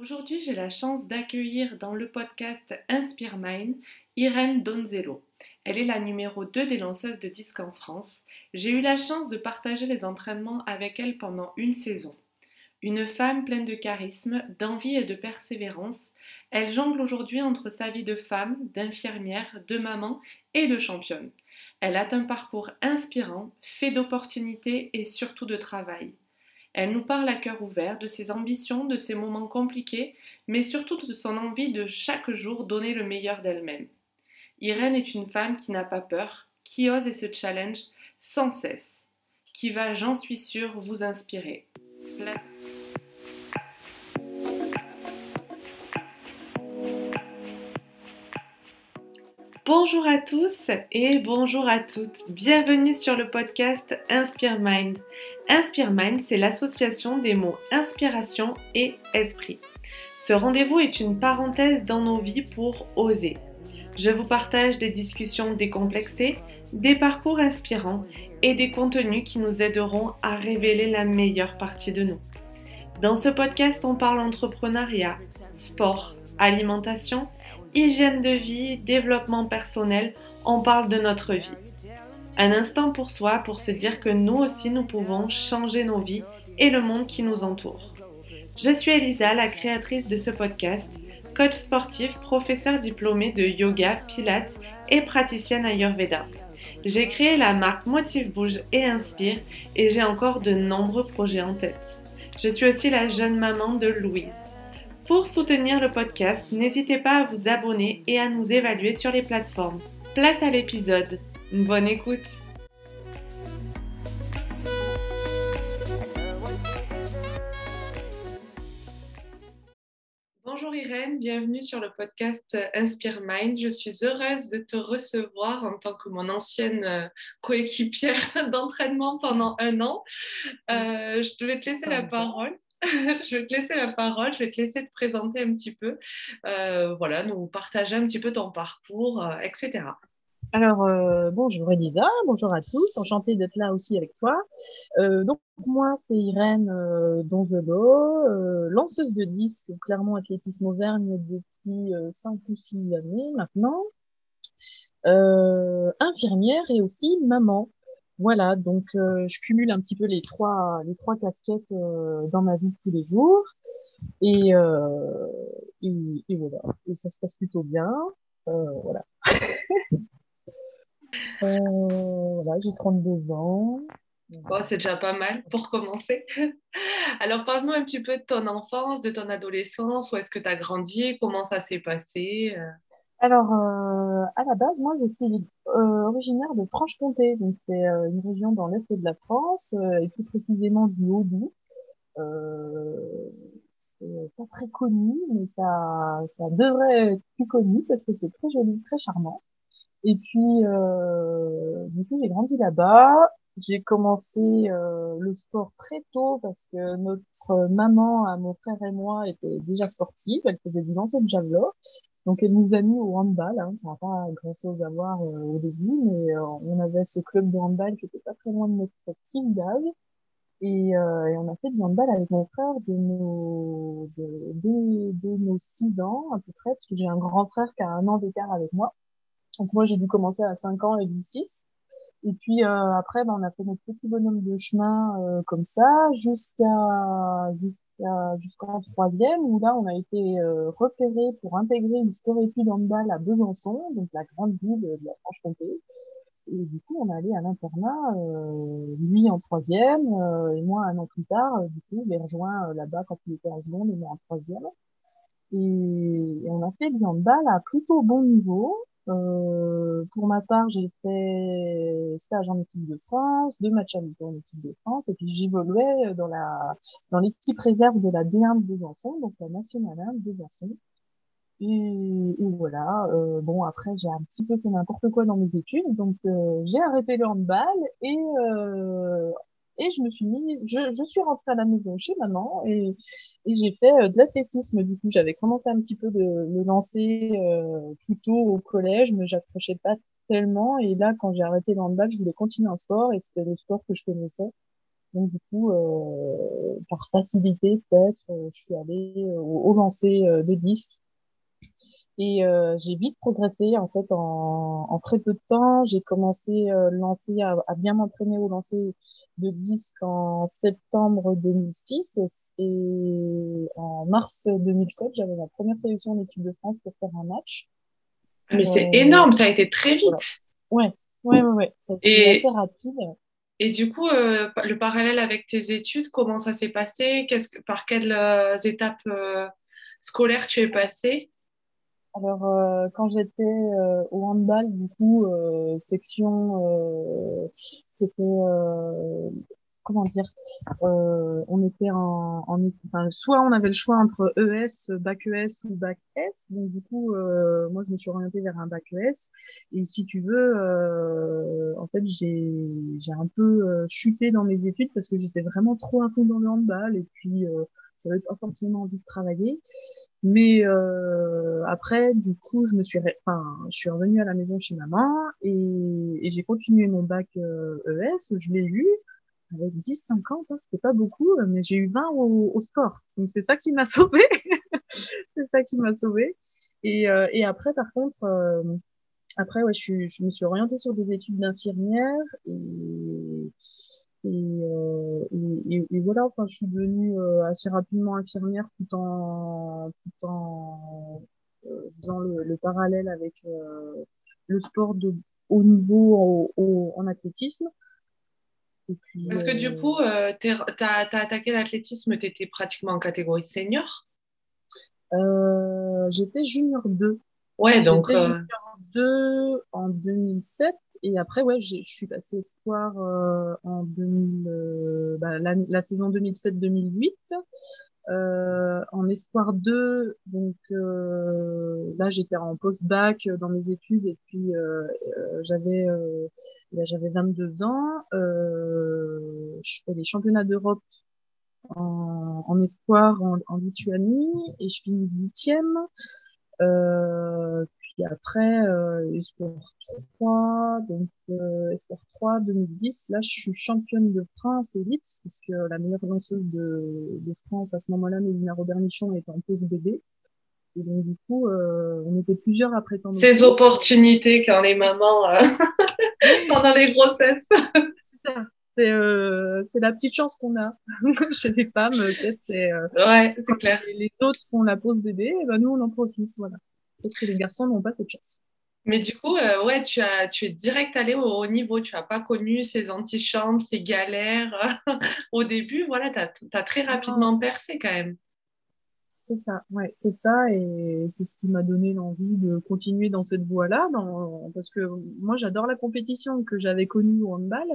Aujourd'hui, j'ai la chance d'accueillir dans le podcast Inspire Mind Irène Donzello. Elle est la numéro 2 des lanceuses de disques en France. J'ai eu la chance de partager les entraînements avec elle pendant une saison. Une femme pleine de charisme, d'envie et de persévérance, elle jongle aujourd'hui entre sa vie de femme, d'infirmière, de maman et de championne. Elle a un parcours inspirant, fait d'opportunités et surtout de travail. Elle nous parle à cœur ouvert de ses ambitions, de ses moments compliqués, mais surtout de son envie de chaque jour donner le meilleur d'elle-même. Irène est une femme qui n'a pas peur, qui ose et se challenge sans cesse, qui va, j'en suis sûre, vous inspirer. Bonjour à tous et bonjour à toutes. Bienvenue sur le podcast Inspire Mind. Inspire Mind, c'est l'association des mots inspiration et esprit. Ce rendez-vous est une parenthèse dans nos vies pour oser. Je vous partage des discussions décomplexées, des parcours inspirants et des contenus qui nous aideront à révéler la meilleure partie de nous. Dans ce podcast, on parle entrepreneuriat, sport, alimentation, hygiène de vie, développement personnel, on parle de notre vie. Un instant pour soi pour se dire que nous aussi nous pouvons changer nos vies et le monde qui nous entoure. Je suis Elisa, la créatrice de ce podcast, coach sportif, professeur diplômé de yoga, pilates et praticienne Ayurveda. J'ai créé la marque Motive Bouge et Inspire et j'ai encore de nombreux projets en tête. Je suis aussi la jeune maman de Louise. Pour soutenir le podcast, n'hésitez pas à vous abonner et à nous évaluer sur les plateformes. Place à l'épisode. Bonne écoute. Bonjour Irène, bienvenue sur le podcast Inspire Mind. Je suis heureuse de te recevoir en tant que mon ancienne euh, coéquipière d'entraînement pendant un an. Euh, je vais te laisser la parole. je vais te laisser la parole, je vais te laisser te présenter un petit peu, euh, voilà, nous partager un petit peu ton parcours, euh, etc. Alors, euh, bonjour Elisa, bonjour à tous, enchantée d'être là aussi avec toi. donc, moi, c'est Irène Donzelot, lanceuse de disques Clermont Athlétisme Auvergne depuis 5 ou 6 années maintenant, infirmière et aussi maman. Voilà, donc euh, je cumule un petit peu les trois les trois casquettes euh, dans ma vie tous les jours. Et, euh, et, voilà. Et ça se passe plutôt bien. Voilà. J'ai 32 ans. Bon, c'est déjà pas mal pour commencer. Alors, parle-nous un petit peu de ton enfance, de ton adolescence, où est-ce que tu as grandi, comment ça s'est passé? Alors, euh, à la base, moi, je suis euh, originaire de Franche-Comté, donc c'est euh, une région dans l'est de la France, et plus précisément du Haut-Doubs. c'est pas très connu, mais ça, ça devrait être plus connu parce que c'est très joli, très charmant. Et puis, du coup, j'ai grandi là-bas. J'ai commencé le sport très tôt parce que notre maman, mon frère et moi, était déjà sportive. Elle faisait du lancer de javelot. Donc elle nous a mis au handball, hein, ça n'a pas grand-chose à voir euh, au début, mais euh, on avait ce club de handball qui était pas très loin de notre petit village. Et, euh, et, on a fait du handball avec mon frère de nos, de, de, nos 6 ans à peu près, parce que j'ai un grand frère qui a un an d'écart avec moi. Donc moi j'ai dû commencer à 5 ans et lui 6. Et puis après, ben, on a fait notre petit bonhomme de chemin comme ça jusqu'à jusqu'en troisième, où là, on a été euh, repéré pour intégrer une sport-étude handball à Besançon, donc la grande ville de la Franche-Comté. Et du coup, on allé à l'internat, euh, lui en troisième, euh, et moi un an plus tard. du coup, je l'ai rejoint là-bas quand il était en seconde et moi en troisième. Et, et on a fait du handball à plutôt bon niveau. Euh, pour ma part, j'ai fait stage en équipe de France, deux matchs amicaux en équipe de France, et puis j'évoluais dans la dans l'équipe réserve de la D1 de Besançon, donc la nationale 1 de Besançon. Et, et voilà. Euh, bon, après, j'ai un petit peu fait n'importe quoi dans mes études, donc euh, j'ai arrêté le handball et euh, et je me suis mis, je, je suis rentrée à la maison chez maman et, et j'ai fait euh, de l'athlétisme. Du coup, j'avais commencé un petit peu de le lancer euh, plutôt au collège, mais j'accrochais pas tellement. Et là, quand j'ai arrêté le handball, je voulais continuer un sport et c'était le sport que je connaissais. Donc du coup, euh, par facilité peut-être, euh, je suis allée euh, au, lancer de disques. Et j'ai vite progressé en fait en, en, très peu de temps. J'ai commencé euh, lancer à, à bien m'entraîner au lancer de disques en septembre 2006 et en mars 2007 j'avais ma première sélection en équipe de France pour faire un match. Mais c'est énorme, ça a été très vite. Ouais, ouais, ouais, ouais. Ça a été assez rapide. Et du coup, euh, le parallèle avec tes études, comment ça s'est passé? Qu'est-ce que, Par quelles euh, étapes euh, scolaires tu es passé? Alors, quand j'étais au handball, du coup, section, c'était comment dire, euh, on était en, en enfin, soit on avait le choix entre ES, bac ES ou bac S. Donc du coup, euh, moi je me suis orientée vers un bac ES. Et si tu veux, euh, en fait j'ai j'ai un peu euh, chuté dans mes études parce que j'étais vraiment trop à fond dans le handball et puis euh, j'avais pas forcément envie de travailler. Mais euh, après, du coup, je me suis, enfin, je suis revenue à la maison chez maman et, et j'ai continué mon bac ES. E je l'ai eu avec 10, 50, hein, c'était pas beaucoup, euh, mais j'ai eu 20 au, au sport. Donc c'est ça qui m'a sauvé. c'est ça qui m'a sauvé. Et, euh, et après, par contre, euh, après, ouais, je, je me suis orientée sur des études d'infirmière et, et, euh, et, et, voilà, enfin, je suis devenue assez rapidement infirmière tout en, tout en faisant le, le, parallèle avec le sport de haut niveau au, en athlétisme. Parce que du euh, coup, euh, tu as, attaqué l'athlétisme, tu étais pratiquement en catégorie senior? Euh, J'étais junior 2. Ouais, donc. Junior 2 en 2007. Et après, ouais, je suis passée espoir en 2000, bah, la, la, saison 2007-2008. Euh, en espoir 2, donc euh, là j'étais en post-bac dans mes études et puis euh, j'avais j'avais 22 ans. je fais les championnats d'Europe en, en, espoir en, en, Lituanie et je finis huitième. Euh, puis après, euh, Esport 3, donc euh, Esport 3 2010, là je suis championne de France élite, puisque la meilleure lanceuse de, de France à ce moment-là, Mélina Robert-Michon, était en pause bébé. Et donc du coup, euh, on était plusieurs à prétendre. Ces opportunités quand les mamans, euh, pendant les grossesses. C'est euh, c'est la petite chance qu'on a chez les femmes peut-être c'est euh, ouais c'est clair les autres font la pause bébé et ben nous on en profite voilà peut-être que les garçons n'ont pas cette chance mais du coup, euh, ouais, tu, as, tu es direct allé au haut niveau. Tu n'as pas connu ces antichambres, ces galères au début. Voilà, tu as, as, très rapidement percé quand même. C'est ça, ouais, c'est ça. Et c'est ce qui m'a donné l'envie de continuer dans cette voie-là. Dans... Parce que moi, j'adore la compétition que j'avais connue au handball.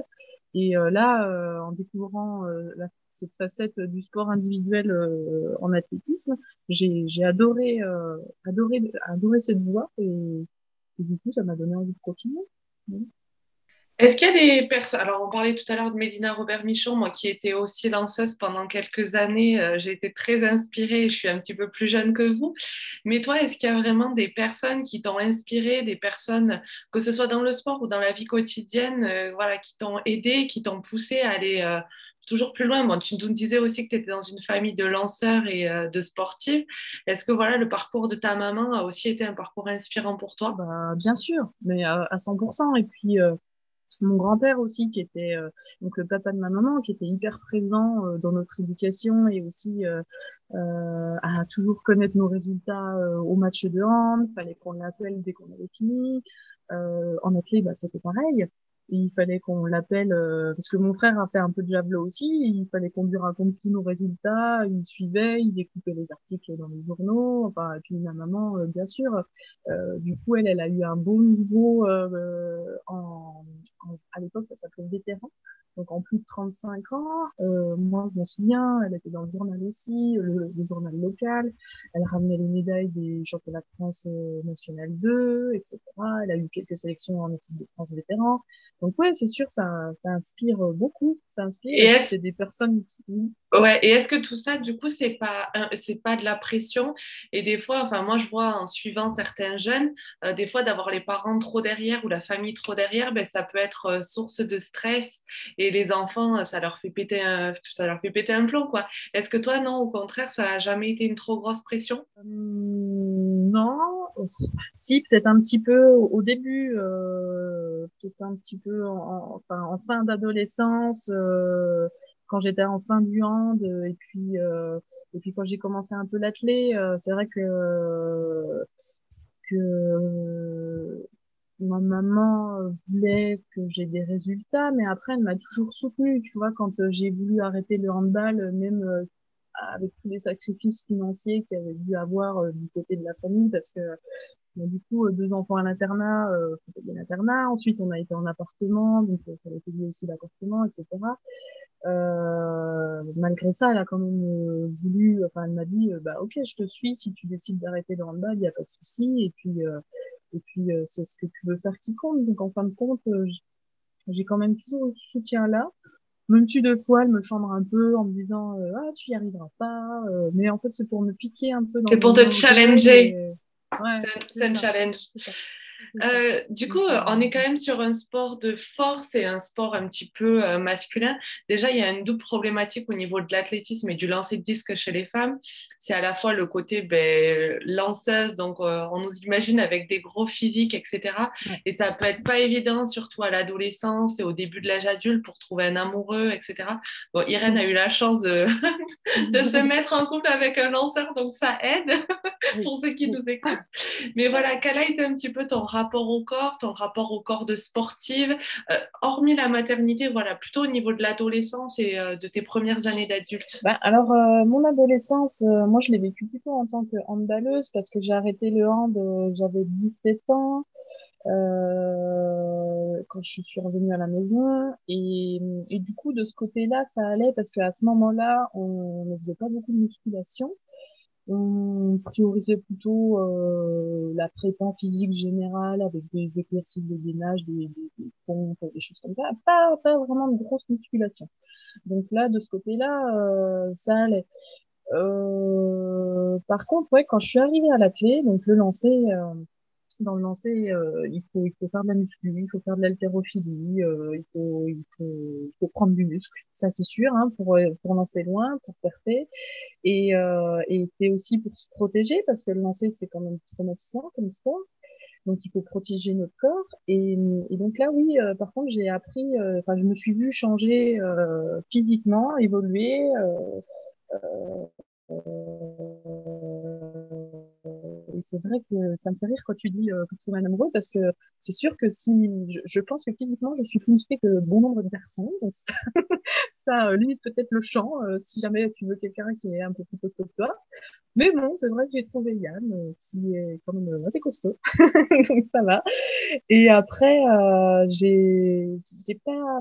Et euh, là, euh, en découvrant euh, cette facette du sport individuel en athlétisme, j'ai adoré, adoré, adoré cette voie et, du coup, ça m'a donné envie de continuer. Est-ce qu'il y a des personnes, alors on parlait tout à l'heure de Mélina Robert-Michon, moi qui étais aussi lanceuse pendant quelques années, euh, j'ai été très inspirée, je suis un petit peu plus jeune que vous, mais toi, est-ce qu'il y a vraiment des personnes qui t'ont inspiré, des personnes, que ce soit dans le sport ou dans la vie quotidienne, euh, voilà, qui t'ont aidé, qui t'ont poussé à aller euh, toujours plus loin? Moi, Tu nous disais aussi que tu étais dans une famille de lanceurs et de sportifs. Est-ce que voilà, le parcours de ta maman a aussi été un parcours inspirant pour toi? Bah, Bien sûr, mais à 100%. Et puis mon grand-père aussi qui était euh, donc le papa de ma maman qui était hyper présent euh, dans notre éducation et aussi euh, à toujours connaître nos résultats au match de hand. Fallait qu'on l'appelle dès qu'on avait fini. En athlète bah c'était pareil il fallait qu'on l'appelle euh, parce que mon frère a fait un peu de javelot aussi. Il fallait qu'on lui raconte tous nos résultats. Il suivait, il découpait les articles dans les journaux. Enfin, et puis ma maman, euh, bien sûr. Euh, du coup, elle, elle a eu un bon niveau en, en, à l'époque, ça s'appelait vétéran donc en plus de 35 ans. Euh, moi, je m'en souviens, elle était dans le journal aussi, le, journal local. Elle ramenait les médailles des championnats de France euh, national 2, etc. Elle a eu quelques sélections en équipe de France vétérans. Donc ouais, c'est sûr, ça, ça inspire beaucoup. Ça inspire. Et est-ce des personnes qui... Ouais, et est-ce que tout ça, du coup, c'est pas c'est pas de la pression? Et des fois, enfin, moi, je vois en suivant certains jeunes, euh, des fois, d'avoir les parents trop derrière ou la famille trop derrière, ben, ça peut être euh, source de stress. Et les enfants, ça leur fait péter un, ça leur fait péter un plomb, quoi. Est-ce que toi, non, au contraire, ça a jamais été une trop grosse pression? Hum, Non, si peut-être un petit peu au début, euh, peut-être un petit peu en, fin d'adolescence. Euh, quand j'étais en fin du hand et puis euh, et puis quand j'ai commencé un peu l'athlé, euh, c'est vrai que que ma maman voulait que j'ai des résultats, mais après elle m'a toujours soutenue. Tu vois, quand j'ai voulu arrêter le handball, même avec tous les sacrifices financiers qu'il y avait dû avoir du côté de la famille, parce que du coup, deux enfants à l'internat, euh, l'internat. Ensuite, on a été en appartement, donc il fallait payer aussi l'appartement, etc. Euh, malgré ça, elle a quand même euh, voulu, enfin, elle m'a dit, euh, bah, ok, je te suis, si tu décides d'arrêter le handball, il n'y a pas de souci. Et puis, et puis, c'est ce que tu veux faire qui compte. Donc, en fin de compte, j'ai quand même toujours eu ce soutien-là. Même si deux fois, elle me chambre un peu en me disant, ah, tu y arriveras pas. mais en fait, c'est pour me piquer un peu. C'est pour te challenger. Ouais, c'est un, challenge. Euh, du coup, on est quand même sur un sport de force et un sport un petit peu euh, masculin. Déjà, il y a une double problématique au niveau de l'athlétisme et du lancer de disque chez les femmes. C'est à la fois le côté ben, lanceuse, donc euh, on nous imagine avec des gros physiques, etc. Et ça peut être pas évident, surtout à l'adolescence et au début de l'âge adulte, pour trouver un amoureux, etc. Bon, Irène a eu la chance de, de se mettre en couple avec un lanceur, donc ça aide pour ceux qui nous écoutent. Mais voilà, quel a été un petit peu ton rapport au corps, ton rapport au corps de sportive, euh, hormis la maternité, voilà, plutôt au niveau de l'adolescence et euh, de tes premières années d'adulte ben, Alors, euh, mon adolescence, moi, je l'ai vécu plutôt en tant que handballeuse parce que j'ai arrêté le hand, j'avais 17 ans. quand je suis revenue à la maison et, et du coup de ce côté-là ça allait parce qu'à ce moment-là on ne faisait pas beaucoup de musculation on priorisait plutôt euh, la prépa physique générale avec des exercices de gainage, des, des, pompes, des choses comme ça. Pas, pas vraiment de grosse musculation. Donc là, de ce côté-là, euh, ça allait. Euh, par contre, ouais, quand je suis arrivée à la clé, donc le lancer, euh, dans le lancer, euh, il, faut, il faut faire de la muscu, il faut faire de l'haltérophilie, euh, il, faut, il, faut, il faut prendre du muscle, ça c'est sûr, hein, pour, pour lancer loin, pour percer. Et, euh, et c'est aussi pour se protéger, parce que le lancer, c'est quand même traumatisant comme sport. Donc, il faut protéger notre corps. Et, et donc là, oui, euh, par contre, j'ai appris, euh, enfin, je me suis vue changer physiquement, évoluer. Euh, et c'est vrai que ça me fait rire quand tu dis euh, que tu es un amoureux parce que c'est sûr que si je, pense que physiquement je suis plus musclée que bon nombre de personnes. Ça, euh, limite peut-être le champ si jamais tu veux quelqu'un qui est un peu plus costaud que toi. Mais bon c'est vrai que j'ai trouvé Yann qui est quand même assez costaud. Donc ça va. Et après j'ai j'ai pas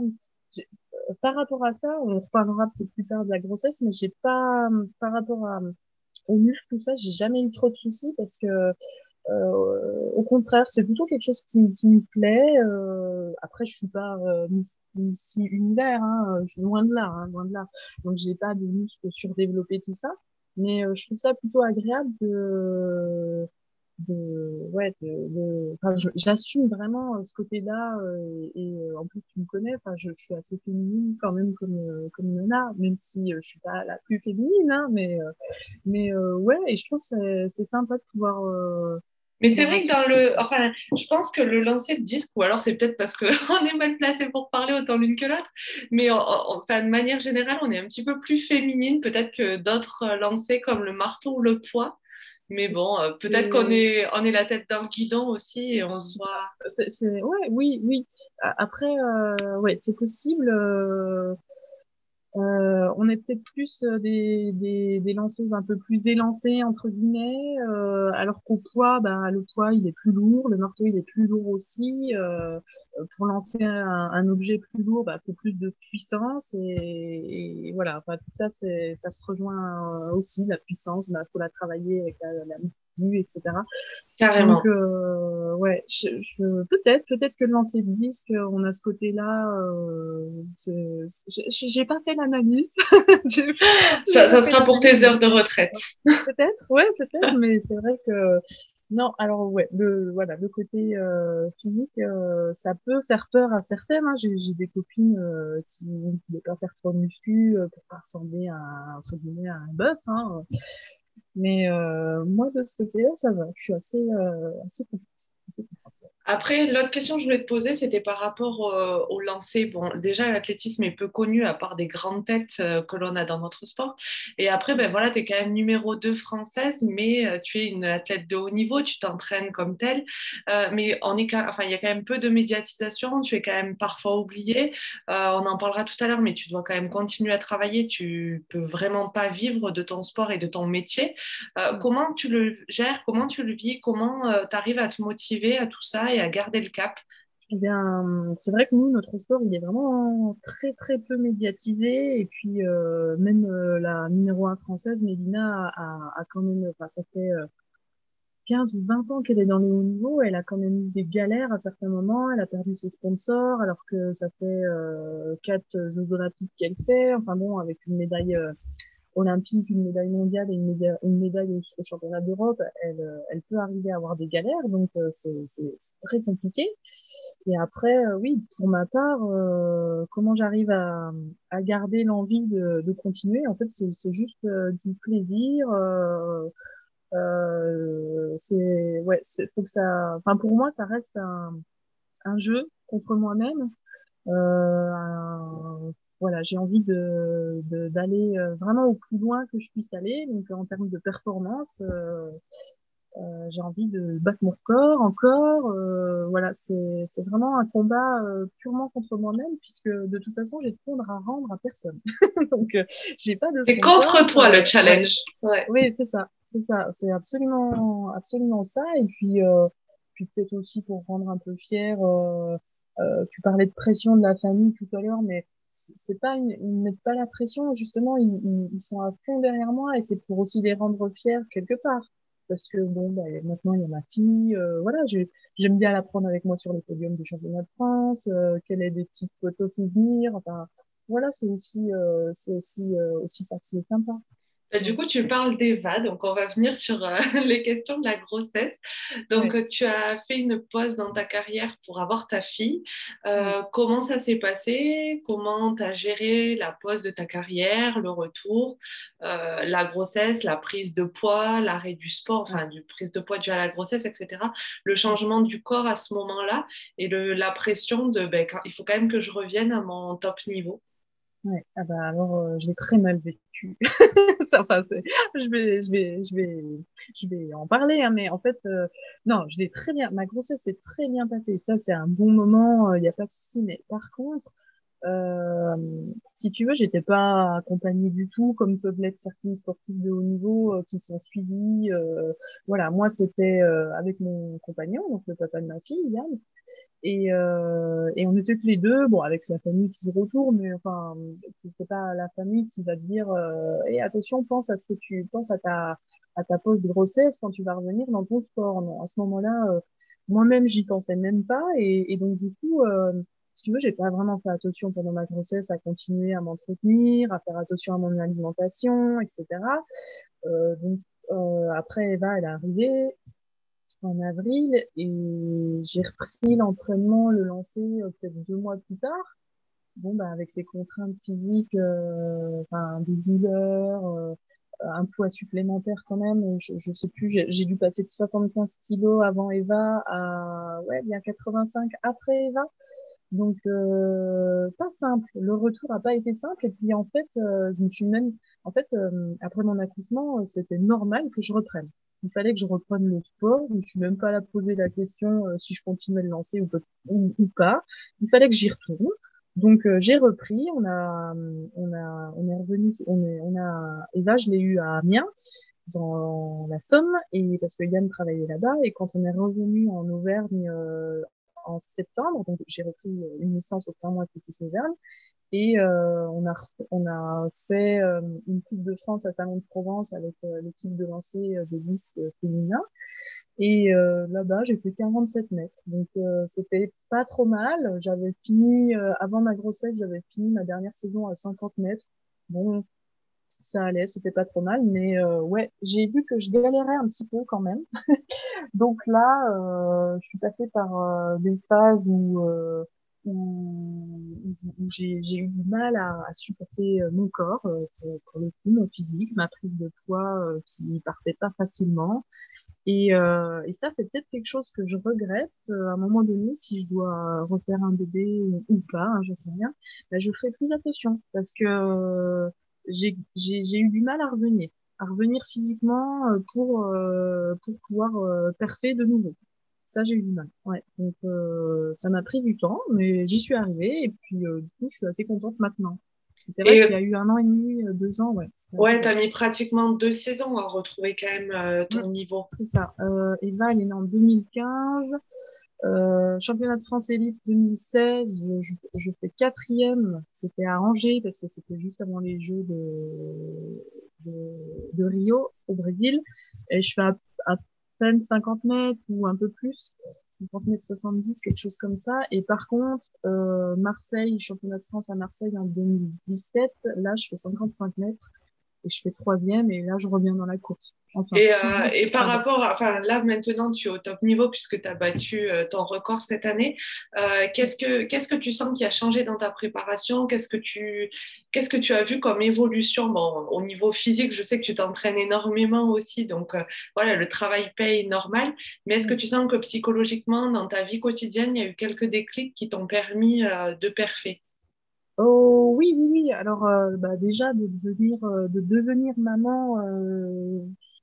par rapport à ça, on reparlera plus tard de la grossesse, mais j'ai pas, par rapport à, au muscle, tout ça, j'ai jamais eu trop de soucis parce que, euh, au contraire, c'est plutôt quelque chose qui, qui me plaît. Euh, après, je suis pas euh, si univers, hein, je suis loin de là, hein, loin de là. Donc, j'ai pas de muscles surdéveloppés, tout ça. Mais euh, je trouve ça plutôt agréable de de ouais de, enfin, j'assume vraiment euh, ce côté-là euh, et, euh, en plus tu me connais enfin je, je, suis assez féminine quand même comme comme Nana même si je suis pas la plus féminine hein, mais mais ouais et je trouve que c'est sympa de pouvoir mais c'est vrai que dans le. Enfin, je pense que le lancer de disque, ou alors c'est peut-être parce qu'on est mal placé pour parler autant l'une que l'autre, mais enfin, de manière générale, on est un petit peu plus féminine, peut-être que d'autres lancers comme le marteau ou le poids. Mais bon, euh, peut-être qu'on est, on est la tête dans le guidon aussi et on se voit. Ouais, oui, oui. Après, euh, ouais, c'est possible. Euh, on est peut-être plus euh, des, des, lanceuses un peu plus élancées entre guillemets, euh, alors qu'au poids, bah, le poids il est plus lourd, le marteau il est plus lourd aussi. Euh, pour lancer un, objet plus lourd, bah, faut plus de puissance et, voilà. Tout ça, ça se rejoint aussi la puissance. Bah, faut la travailler avec la, la etc. Carrément. Donc, euh, ouais, je, je, peut-être, peut-être que le lancer de disque, on a ce côté-là. Euh, j'ai pas fait l'analyse. ça, ça sera pour tes heures de retraite. Peut-être, ouais, peut-être, mais c'est vrai que non, alors ouais, le voilà, le côté euh, physique, euh, ça peut faire peur à certaines. Hein. J'ai, des copines euh, qui ne voulaient pas faire trop de muscu euh, pour pas ressembler à, à un bœuf. Hein. Mais moi, de ce côté-là, ça va. Je suis assez, assez contente. Après, l'autre question que je voulais te poser, c'était par rapport euh, au lancer. Bon, déjà, l'athlétisme est peu connu à part des grandes têtes euh, que l'on a dans notre sport. Et après, ben voilà, tu es quand même numéro 2 française, mais euh, tu es une athlète de haut niveau, tu t'entraînes comme telle. mais on est, enfin, il y a quand même peu de médiatisation, tu es quand même parfois oublié. on en parlera tout à l'heure, mais tu dois quand même continuer à travailler. Tu peux vraiment pas vivre de ton sport et de ton métier. comment tu le gères Comment tu le vis Comment tu arrives à te motiver à tout ça à garder le cap eh c'est vrai que nous, notre sport, il est vraiment très très peu médiatisé. Et puis, euh, même euh, la numéro 1 française, Mélina, a, quand même, enfin, ça fait 15 euh, ou 20 ans qu'elle est dans le haut niveau. Elle a quand même eu des galères à certains moments. Elle a perdu ses sponsors, alors que ça fait quatre Jeux Olympiques qu'elle fait. Enfin bon, avec une médaille olympique, une médaille mondiale et une médaille, une médaille au, championnat d'Europe, elle, euh, elle peut arriver à avoir des galères, donc euh, c'est très compliqué. Et après, euh, oui, pour ma part, comment j'arrive à, à garder l'envie de, de continuer? En fait, c'est juste du plaisir. Euh, c'est ouais, faut que ça. Enfin, pour moi, ça reste un, un jeu contre moi-même. Euh, voilà, j'ai envie de d'aller euh, vraiment au plus loin que je puisse aller. Donc en termes de performance, euh, euh, j'ai envie de battre mon record encore. Euh, voilà, c'est c'est vraiment un combat euh, purement contre moi-même puisque de toute façon j'ai de compte à rendre à personne. Donc j'ai pas de. C'est contre toi le challenge. Ouais. Oui, c'est ça, c'est ça, c'est absolument absolument ça. Et puis puis peut-être aussi pour rendre un peu fier. tu parlais de pression de la famille tout à l'heure, mais c'est pas une, ils mettent pas la pression justement ils, ils, sont à fond derrière moi et c'est pour aussi les rendre fiers quelque part. Parce que bon bah, maintenant il y a ma fille euh, voilà j'aime bien la prendre avec moi sur les podiums du championnat de France euh, qu'elle ait des petites photos souvenirs enfin voilà c'est aussi euh, c'est aussi euh, aussi ça qui est sympa du coup, tu parles d'Eva, donc on va venir sur euh, les questions de la grossesse. Donc, tu as fait une pause dans ta carrière pour avoir ta fille. Euh, comment ça s'est passé? Comment tu as géré la pause de ta carrière, le retour, euh, la grossesse, la prise de poids, l'arrêt du sport, enfin, du prise de poids dû à la grossesse, etc. Le changement du corps à ce moment-là et le, la pression de ben, il faut quand même que je revienne à mon top niveau. Ouais, ah bah alors je l'ai très mal vécu ça passe. Je vais, je vais, je vais, je vais en parler, hein, mais en fait, euh, non, je l'ai très bien. Ma grossesse s'est très bien passée. Ça, c'est un bon moment. Il euh, n'y a pas de souci. Mais par contre, euh, si tu veux, j'étais pas accompagnée du tout, comme peuvent l'être certains sportifs de haut niveau euh, qui sont suivis. voilà, moi, c'était avec mon compagnon, donc le papa de ma fille, Yann. Et, euh, et on était tous les deux, bon, avec la famille toujours autour, mais enfin, c'est pas la famille qui va te dire, euh, et attention, pense à ce que tu penses à ta à ta pause de grossesse quand tu vas revenir dans ton sport. Non, à ce moment-là, euh, moi-même, j'y pensais même pas, et, et donc du coup, euh, si tu veux, j'ai pas vraiment fait attention pendant ma grossesse à continuer à m'entretenir, à faire attention à mon alimentation, etc. Euh, donc euh, après Eva, elle est arrivée, en avril et j'ai repris l'entraînement, le lancer euh, peut-être deux mois plus tard. Bon, bah, avec les contraintes physiques, euh, enfin, des douleurs, euh, un poids supplémentaire quand même. Je, sais plus, j'ai dû passer de 75 kilos avant Eva à, ouais, bien 85 après Eva. Donc, pas simple. Le retour a pas été simple. Et puis, en fait, je me suis même, en fait, après mon accouchement, c'était normal que je reprenne il fallait que je reprenne le sport. Je ne suis même pas à poser la question euh, si je continuais de lancer ou, pas. Il fallait que j'y retourne. Donc euh, j'ai repris. On a, on a, on est revenu. On est, on a. Eva, je l'ai eu à Amiens dans la Somme et parce que Yann travaillait là-bas et quand on est revenu en Auvergne euh, en septembre, donc j'ai repris une licence au plein mois de Auvergne. Et euh, on, a, on a fait euh, une Coupe de France à Salon de Provence avec euh, l'équipe de lancer de disques féminin. Et là-bas, j'ai fait 47 mètres. Donc c'était pas trop mal. J'avais fini, avant ma grossesse, j'avais fini ma dernière saison à 50 mètres. Bon, ça allait, c'était pas trop mal. Mais ouais, j'ai vu que je galérais un petit peu quand même. Donc là, je suis passée par des phases où où, j'ai eu du mal à, supporter euh, mon corps, euh, pour, le coup, mon physique, ma prise de poids euh, qui partait pas facilement. Et, euh, et ça, c'est peut-être quelque chose que je regrette. à un moment donné, si je dois refaire un bébé ou pas, hein, je sais rien, ben, je ferai plus attention parce que j'ai eu du mal à revenir, à revenir physiquement pour pour pouvoir perfer de nouveau. Ça, j'ai eu du mal. Ouais. Donc, euh, ça m'a pris du temps, mais j'y suis arrivée. Et puis, euh, du coup, je suis assez contente maintenant. C'est vrai qu'il y a eu un an et demi, euh, deux ans. Ouais, ouais tu as mis pratiquement deux saisons à retrouver quand même euh, ton niveau. C'est ça. Euh, Eva, elle est née en 2015. Euh, championnat de France élite 2016, je, je, je fais quatrième. C'était à Angers parce que c'était juste avant les Jeux de, Rio au Brésil. Et je fais à, à peine 50 mètres ou un peu plus, 50 mètres 70, quelque chose comme ça. Et par contre, euh, Marseille, championnat de France à Marseille en 2017, là, je fais 55 mètres et je fais troisième et là, je reviens dans la course. Et, euh, et, par rapport, à, enfin là maintenant tu es au top niveau puisque tu as battu euh, ton record cette année. Euh, qu'est-ce que qu'est-ce que tu sens qui a changé dans ta préparation? Qu'est-ce que tu qu'est-ce que tu as vu comme évolution? Bon, au niveau physique, je sais que tu t'entraînes énormément aussi, donc voilà, le travail paye normal. Mais est-ce que tu sens que psychologiquement, dans ta vie quotidienne, il y a eu quelques déclics qui t'ont permis de perfer Oh oui, oui, oui. Alors bah, déjà de devenir de devenir maman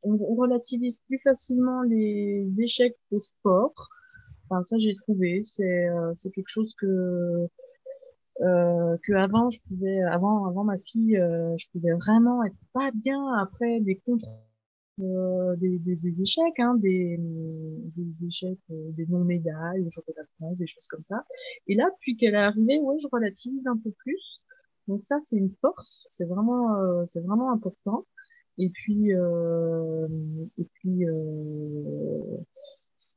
on, relativise plus facilement les échecs au sport. Enfin, ça, j'ai trouvé. C'est euh, c'est quelque chose que euh, que avant je pouvais avant avant ma fille euh, je pouvais vraiment être pas bien après des contre euh, des, des, des, échecs hein, des, des échecs euh, des non médailles des championnats de France des choses comme ça. Et là depuis qu'elle est arrivée ouais je relativise un peu plus. Donc ça c'est une force c'est vraiment c'est vraiment important. Et puis, euh, et puis, euh,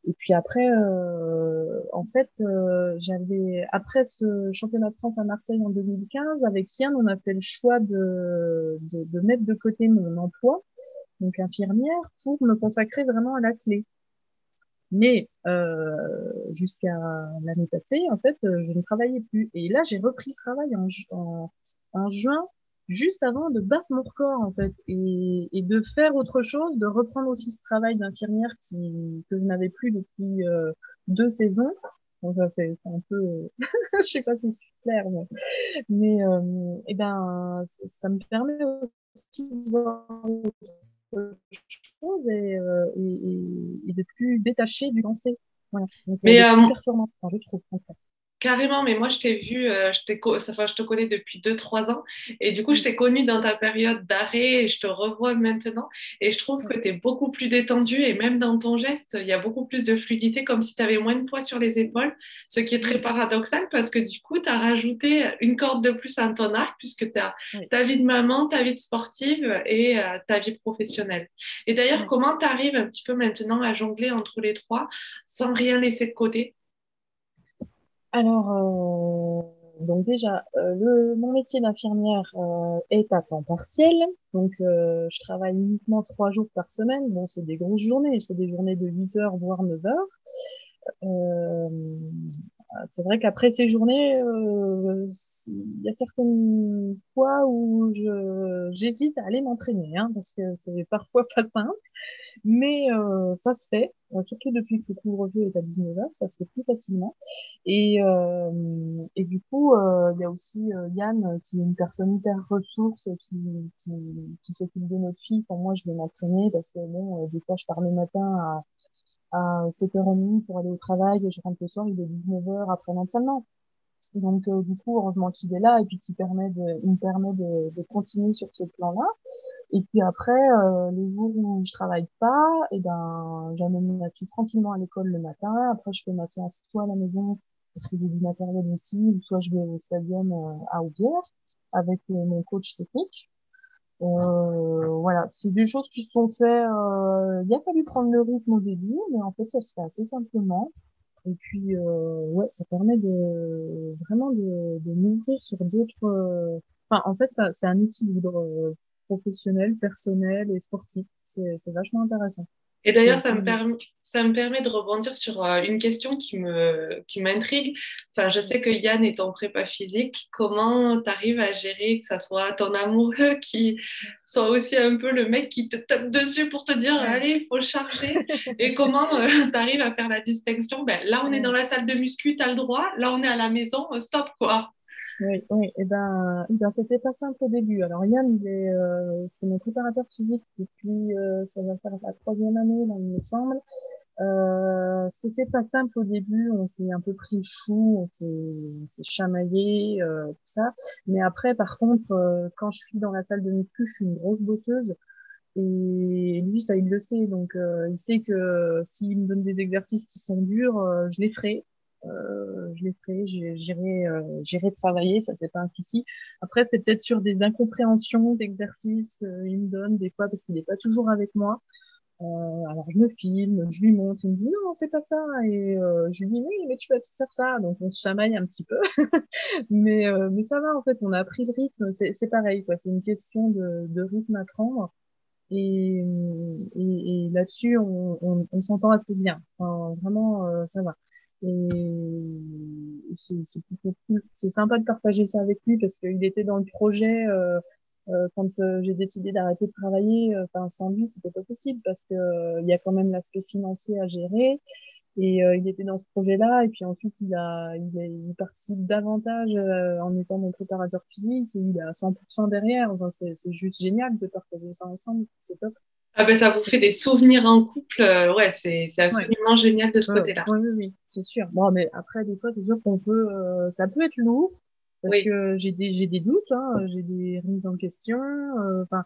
et puis après, euh, en fait, euh, j'avais après ce championnat de France à Marseille en 2015, avec Yann, on a fait le choix de, de, de mettre de côté mon emploi, donc infirmière, pour me consacrer vraiment à la clé. Mais euh, jusqu'à l'année passée, en fait, je ne travaillais plus. Et là, j'ai repris le travail en, en, juin juste avant de battre mon record en fait et, de faire autre chose, de reprendre aussi ce travail d'infirmière qui que je n'avais plus depuis euh, deux saisons. Donc ça c'est un peu, je sais pas si c'est clair, mais, mais euh, et eh ben ça me permet aussi de voir autre chose et, euh, et, et, de plus détacher du lancer. Voilà. Donc, mais euh, performant, je trouve. En fait. Carrément, mais moi je t'ai vu, euh, je, enfin, je te connais depuis 2-3 ans. Et du coup je t'ai connu dans ta période d'arrêt et je te revois maintenant. Et je trouve que tu es beaucoup plus détendu et même dans ton geste, il y a beaucoup plus de fluidité comme si tu avais moins de poids sur les épaules, ce qui est très paradoxal parce que du coup tu as rajouté une corde de plus à ton arc puisque tu as ta vie de maman, ta vie de sportive et euh, ta vie professionnelle. Et d'ailleurs, comment tu arrives un petit peu maintenant à jongler entre les trois sans rien laisser de côté? Alors, euh, donc déjà, euh, le, mon métier d'infirmière euh, est à temps partiel. Donc, je travaille uniquement trois jours par semaine. Bon, c'est des grosses journées. C'est des journées de 8 heures, voire 9 heures. C'est vrai qu'après ces journées, il y a certaines fois où j'hésite à aller m'entraîner, hein, parce que c'est parfois pas simple. Mais ça se fait. Euh, surtout depuis que le couvre-feu est à 19h, ça se fait plus facilement. Et, euh, et du coup, euh, il y a aussi Yann, qui est une personne hyper ressource, qui, qui, qui s'occupe de notre fille quand moi je vais m'entraîner, parce que bon, des fois je pars le matin à, à 7h30 pour aller au travail et je rentre le soir, il est 19h après l'entraînement. Donc du coup, heureusement qu'il est là et puis qu'il permet de, me permet de, continuer sur ce plan-là. Et puis après, euh, les jours où je travaille pas, et eh ben, j'amène ma fille tranquillement à l'école le matin. Après, je fais ma séance soit à la maison, parce que j'ai du matériel ici, soit je vais au stadium euh, à Aubière avec euh, mon coach technique. Euh, voilà, c'est des choses qui sont faites. Euh, il a fallu prendre le rythme au début, mais en fait, ça se fait assez simplement. Et puis, euh, ouais, ça permet de vraiment de, de m'ouvrir sur d'autres. Enfin, en fait, ça, c'est un équilibre professionnel, personnel et sportif. C'est, c'est vachement intéressant. Et d'ailleurs, ça me, permet, ça me permet de rebondir sur euh, une question qui m'intrigue. Enfin, je sais que Yann est en prépa physique. Comment tu arrives à gérer que ça soit ton amoureux qui soit aussi un peu le mec qui te tape dessus pour te dire allez, il faut charger Et comment euh, tu arrives à faire la distinction? Ben, Là, on est dans la salle de muscu, tu as le droit. Là, on est à la maison, euh, stop quoi. Oui, oui, et ben, ben c'était pas simple au début. Alors Yann, euh, c'est mon préparateur physique depuis, euh, ça va faire la troisième année, il me semble. Euh, c'était pas simple au début, on s'est un peu pris chou, on s'est, chamaillé, euh, tout ça. Mais après, par contre, euh, quand je suis dans la salle de muscu, je suis une grosse bosseuse. Et lui, ça, il le sait. Donc, euh, il sait que s'il me donne des exercices qui sont durs, je les ferai. Euh, je l'ai fait, j'irai euh, travailler, ça c'est pas un souci. Après c'est peut-être sur des incompréhensions d'exercices qu'il me donne des fois parce qu'il n'est pas toujours avec moi. Euh, alors je me filme, je lui montre, il me dit non c'est pas ça. Et je lui dis oui mais tu vas faire ça. Donc on se chamaille un petit peu. Mais mais ça va en fait on a appris le rythme. C'est pareil quoi. C'est une question de, rythme à prendre. Et et, là-dessus on, on, s'entend assez bien. Vraiment ça va et c'est sympa de partager ça avec lui parce qu'il était dans le projet euh, euh, quand euh, j'ai décidé d'arrêter de travailler. Enfin, sans lui, c'était pas possible parce que il y a quand même l'aspect financier à gérer. Et il était dans ce projet-là, et puis ensuite il participe davantage en étant mon préparateur physique, et il est à 100% derrière. Enfin, c'est juste génial de partager ça ensemble, c'est top. Ah ben, ça vous fait des souvenirs en couple, euh, ouais, c'est absolument génial de ce côté-là. Oui, oui, oui, c'est sûr. Bon, mais après, des fois, c'est sûr qu'on peut, euh, ça peut être lourd, parce que j'ai des, j'ai des doutes, hein, j'ai des remises en question, euh, enfin,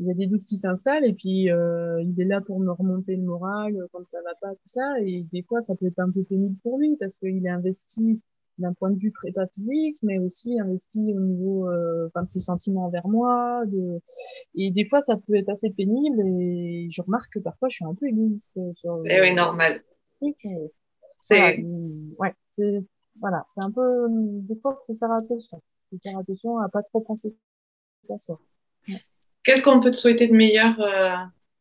il y a des doutes qui s'installent, et puis il est là pour me remonter le moral quand ça va pas, tout ça, et des fois, ça peut être un peu pénible pour lui, parce qu'il est investi d'un point de vue prépa physique, mais aussi investi au niveau euh, enfin, de ses sentiments envers moi. De... Et des fois, ça peut être assez pénible et je remarque que parfois, je suis un peu égoïste. Sur, eh oui, normal. C'est ouais, c'est voilà, c'est un peu des fois, c'est faire attention, c'est faire attention à pas trop penser à soi. Qu'est-ce qu'on peut te souhaiter de meilleur euh,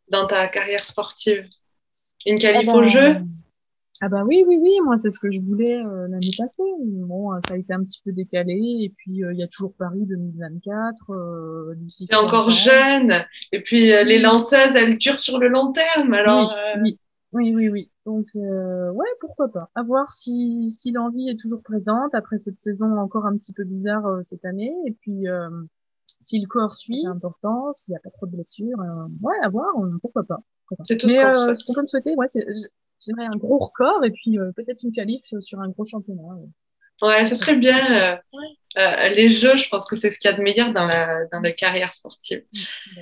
dans ta carrière sportive? Une qualif eh au ben, jeu? Ah bah oui, oui, oui, moi c'est ce que je voulais euh, l'année passée. Bon, euh, ça a été un petit peu décalé et puis euh, il y a toujours Paris 2024 euh, d'ici. Encore jeune et puis les lanceuses, elles durent sur le long terme. Alors. Oui, oui, oui, oui. Donc ouais, pourquoi pas. À voir si si l'envie est toujours présente après cette saison encore un petit peu bizarre cette année et puis si le corps suit, c'est important, s'il n'y a pas trop de blessures, ouais, à voir, pourquoi pas. C'est tout ce qu'on peut me souhaiter, ouais, j'aimerais un gros record et puis euh, peut-être une qualif sur un gros championnat. Ouais, ce serait bien. Euh, euh, les jeux, je pense que c'est ce qu'il y a de meilleur dans la, dans la carrière sportive. Bah,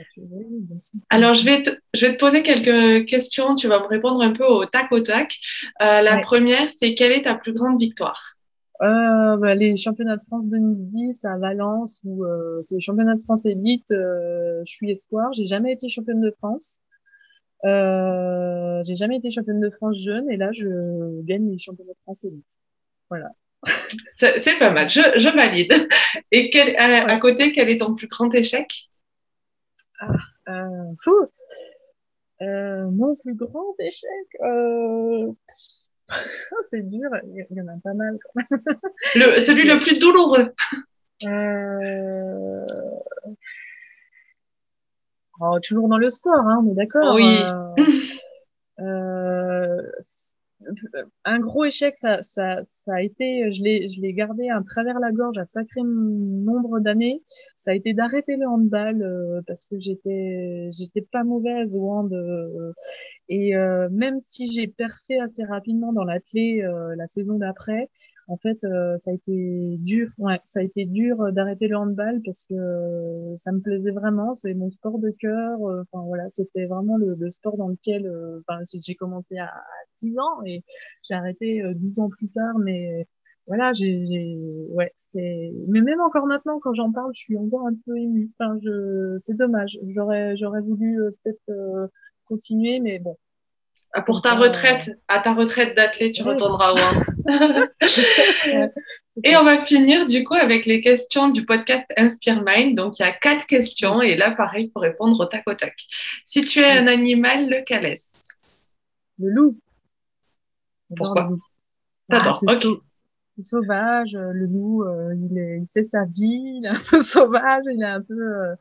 Alors, je vais, te, je vais te poser quelques questions. Tu vas me répondre un peu au tac au tac. la première, c'est quelle est ta plus grande victoire? Euh, bah, les championnats de France 2010 à Valence où euh, c'est les championnats de France élite je suis espoir j'ai jamais été championne de France euh, j'ai jamais été championne de France jeune et là, je gagne les championnats de France élite. Voilà. C'est pas mal, je, je, valide. Et quel, à, côté, quel est ton plus grand échec? Ah, euh, euh, Mon plus grand échec euh... C'est dur, il y en a pas mal. le, celui le plus douloureux Oh, toujours dans le sport, hein, on est d'accord. Oui. Euh, euh, un gros échec, ça, ça, ça a été, je l'ai, je l'ai gardé à travers la gorge un sacré nombre d'années. Ça a été d'arrêter le handball euh, parce que j'étais, j'étais pas mauvaise au hand. Euh, et même si j'ai perfé assez rapidement dans l'athlé la saison d'après, En fait, euh, ça a été dur. Ouais, ça a été dur d'arrêter le handball parce que euh, ça me plaisait vraiment. C'est mon sport de cœur. Euh, enfin voilà, c'était vraiment le, le, sport dans lequel, enfin, j'ai commencé à, à 10 ans et j'ai arrêté 12 ans plus tard. Mais voilà, j'ai, ouais, c'est, mais même encore maintenant, quand j'en parle, je suis encore un peu émue. Enfin, je, c'est dommage. J'aurais, j'aurais voulu peut-être continuer, mais bon, pour ta retraite, à ta retraite d'athlète, tu retourneras au Et on va finir du coup avec les questions du podcast Inspire Mind. Donc il y a quatre questions et là pareil, il faut répondre au tac au tac. Si tu es un animal, lequel est-ce? Le loup. Pourquoi? T'adores, ah, ok sauvage. Euh, le loup, euh, il, est, il fait sa vie, il est un peu sauvage, il est un peu, euh,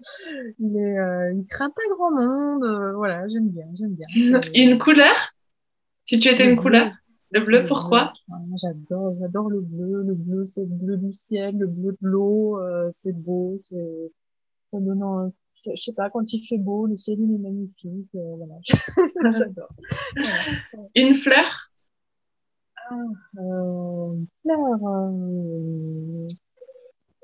il est, il craint pas grand monde. voilà, j'aime bien, j'aime bien. une couleur? Si tu étais une couleur? Le bleu, pourquoi? J'adore, j'adore le bleu. Le bleu, c'est le bleu du ciel, le bleu de l'eau. c'est beau, c'est ça donne je sais pas, quand il fait beau, le ciel il est magnifique, voilà. J'adore. Une fleur? Euh, euh,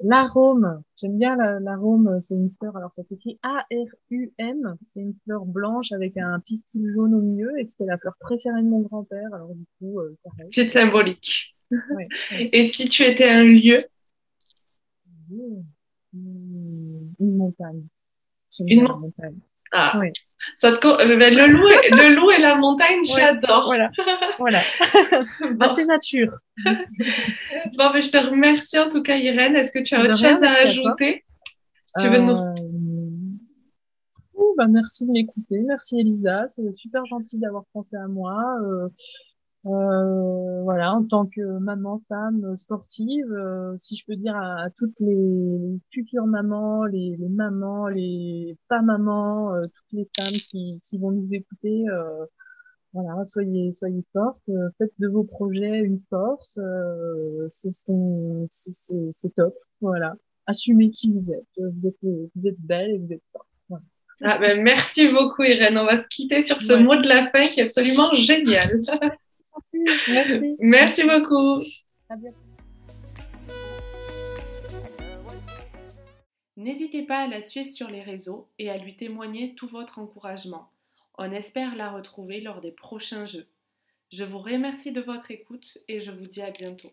l'arôme. J'aime bien l'arôme. C'est une fleur. Alors, ça s'écrit A-R-U-M. C'est une fleur blanche avec un pistil jaune au milieu. Et c'était la fleur préférée de mon grand-père. Alors, du coup, euh, ça reste. C'est symbolique. Et si tu étais un lieu? Une montagne. Une montagne. Ah. Ça te... Le, loup et, le loup et la montagne, j'adore. Voilà. voilà. Bah, c'est nature. bon, mais je te remercie en tout cas, Irène. Est-ce que tu as autre chose à ajouter? Tu veux nous. Euh, bah, merci de m'écouter. Merci Elisa. C'est super gentil d'avoir pensé à moi. Euh, euh, voilà, en tant que maman, femme, sportive, euh, si je peux dire à, toutes les futures mamans, les, les mamans, les pas mamans, euh, toutes les femmes qui, qui vont nous écouter, voilà, soyez soyez fortes, faites de vos projets une force, c'est ce qu'on, c'est top, voilà, assumez qui vous êtes, vous êtes vous êtes belle et vous êtes forte. Ah ben, merci beaucoup Irène, on va se quitter sur ce mot de la fin qui est absolument génial. Merci. Merci beaucoup. N'hésitez pas à la suivre sur les réseaux et à lui témoigner tout votre encouragement. On espère la retrouver lors des prochains jeux. Je vous remercie de votre écoute et je vous dis à bientôt.